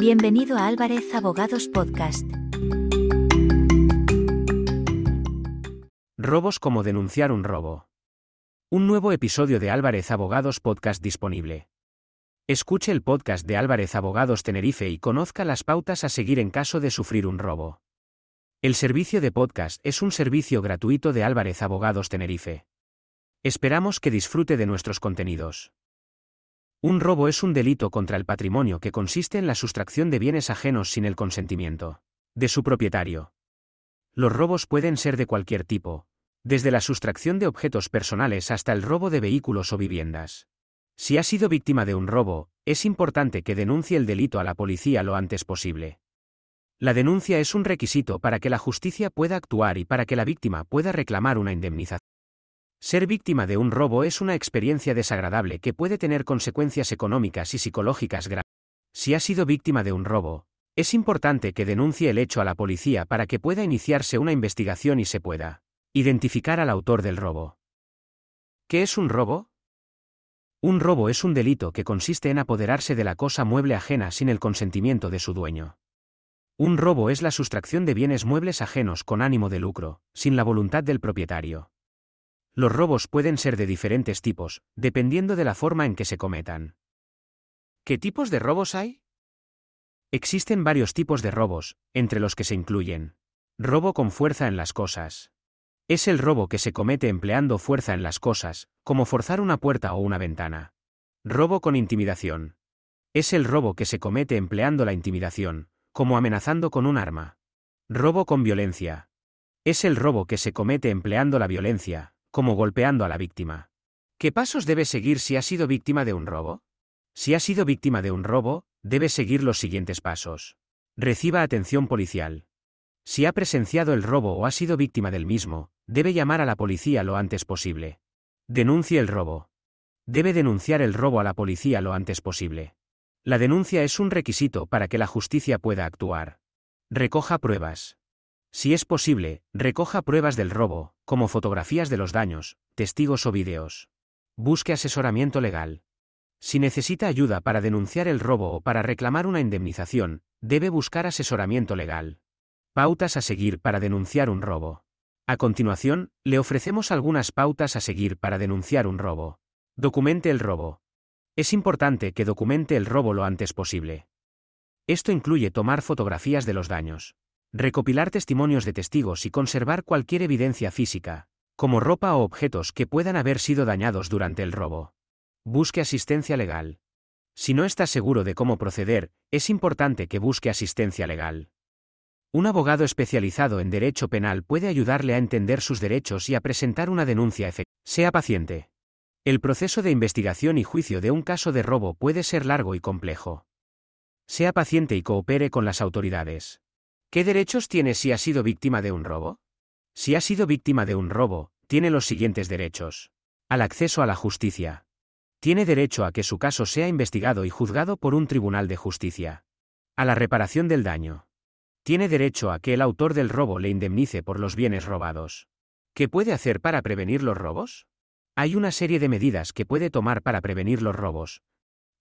Bienvenido a Álvarez Abogados Podcast. Robos como denunciar un robo. Un nuevo episodio de Álvarez Abogados Podcast disponible. Escuche el podcast de Álvarez Abogados Tenerife y conozca las pautas a seguir en caso de sufrir un robo. El servicio de podcast es un servicio gratuito de Álvarez Abogados Tenerife. Esperamos que disfrute de nuestros contenidos. Un robo es un delito contra el patrimonio que consiste en la sustracción de bienes ajenos sin el consentimiento de su propietario. Los robos pueden ser de cualquier tipo, desde la sustracción de objetos personales hasta el robo de vehículos o viviendas. Si ha sido víctima de un robo, es importante que denuncie el delito a la policía lo antes posible. La denuncia es un requisito para que la justicia pueda actuar y para que la víctima pueda reclamar una indemnización. Ser víctima de un robo es una experiencia desagradable que puede tener consecuencias económicas y psicológicas graves. Si ha sido víctima de un robo, es importante que denuncie el hecho a la policía para que pueda iniciarse una investigación y se pueda identificar al autor del robo. ¿Qué es un robo? Un robo es un delito que consiste en apoderarse de la cosa mueble ajena sin el consentimiento de su dueño. Un robo es la sustracción de bienes muebles ajenos con ánimo de lucro, sin la voluntad del propietario. Los robos pueden ser de diferentes tipos, dependiendo de la forma en que se cometan. ¿Qué tipos de robos hay? Existen varios tipos de robos, entre los que se incluyen. Robo con fuerza en las cosas. Es el robo que se comete empleando fuerza en las cosas, como forzar una puerta o una ventana. Robo con intimidación. Es el robo que se comete empleando la intimidación, como amenazando con un arma. Robo con violencia. Es el robo que se comete empleando la violencia, como golpeando a la víctima. ¿Qué pasos debe seguir si ha sido víctima de un robo? Si ha sido víctima de un robo, debe seguir los siguientes pasos. Reciba atención policial. Si ha presenciado el robo o ha sido víctima del mismo, debe llamar a la policía lo antes posible. Denuncie el robo. Debe denunciar el robo a la policía lo antes posible. La denuncia es un requisito para que la justicia pueda actuar. Recoja pruebas. Si es posible, recoja pruebas del robo, como fotografías de los daños, testigos o videos. Busque asesoramiento legal. Si necesita ayuda para denunciar el robo o para reclamar una indemnización, debe buscar asesoramiento legal. Pautas a seguir para denunciar un robo. A continuación, le ofrecemos algunas pautas a seguir para denunciar un robo. Documente el robo. Es importante que documente el robo lo antes posible. Esto incluye tomar fotografías de los daños, recopilar testimonios de testigos y conservar cualquier evidencia física, como ropa o objetos que puedan haber sido dañados durante el robo. Busque asistencia legal. Si no está seguro de cómo proceder, es importante que busque asistencia legal. Un abogado especializado en derecho penal puede ayudarle a entender sus derechos y a presentar una denuncia efectiva. Sea paciente. El proceso de investigación y juicio de un caso de robo puede ser largo y complejo. Sea paciente y coopere con las autoridades. ¿Qué derechos tiene si ha sido víctima de un robo? Si ha sido víctima de un robo, tiene los siguientes derechos. Al acceso a la justicia. Tiene derecho a que su caso sea investigado y juzgado por un tribunal de justicia. A la reparación del daño. Tiene derecho a que el autor del robo le indemnice por los bienes robados. ¿Qué puede hacer para prevenir los robos? Hay una serie de medidas que puede tomar para prevenir los robos.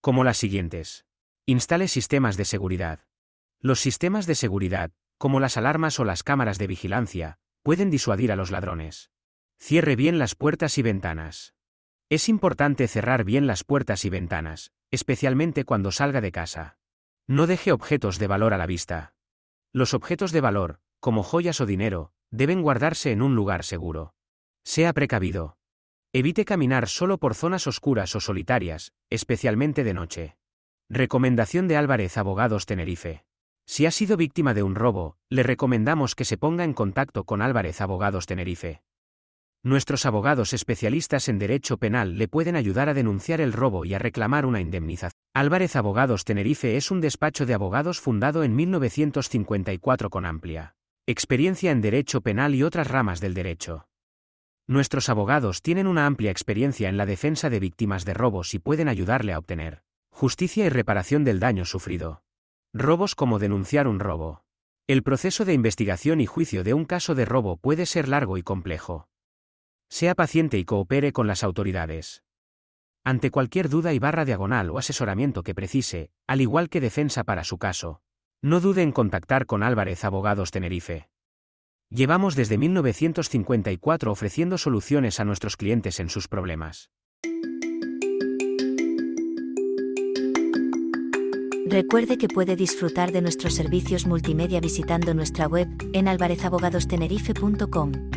Como las siguientes. Instale sistemas de seguridad. Los sistemas de seguridad, como las alarmas o las cámaras de vigilancia, pueden disuadir a los ladrones. Cierre bien las puertas y ventanas. Es importante cerrar bien las puertas y ventanas, especialmente cuando salga de casa. No deje objetos de valor a la vista. Los objetos de valor, como joyas o dinero, deben guardarse en un lugar seguro. Sea precavido. Evite caminar solo por zonas oscuras o solitarias, especialmente de noche. Recomendación de Álvarez Abogados Tenerife. Si ha sido víctima de un robo, le recomendamos que se ponga en contacto con Álvarez Abogados Tenerife. Nuestros abogados especialistas en derecho penal le pueden ayudar a denunciar el robo y a reclamar una indemnización. Álvarez Abogados Tenerife es un despacho de abogados fundado en 1954 con amplia experiencia en derecho penal y otras ramas del derecho. Nuestros abogados tienen una amplia experiencia en la defensa de víctimas de robos y pueden ayudarle a obtener justicia y reparación del daño sufrido. Robos como denunciar un robo. El proceso de investigación y juicio de un caso de robo puede ser largo y complejo. Sea paciente y coopere con las autoridades. Ante cualquier duda y barra diagonal o asesoramiento que precise, al igual que defensa para su caso, no dude en contactar con Álvarez Abogados Tenerife. Llevamos desde 1954 ofreciendo soluciones a nuestros clientes en sus problemas. Recuerde que puede disfrutar de nuestros servicios multimedia visitando nuestra web en alvarezabogadostenerife.com.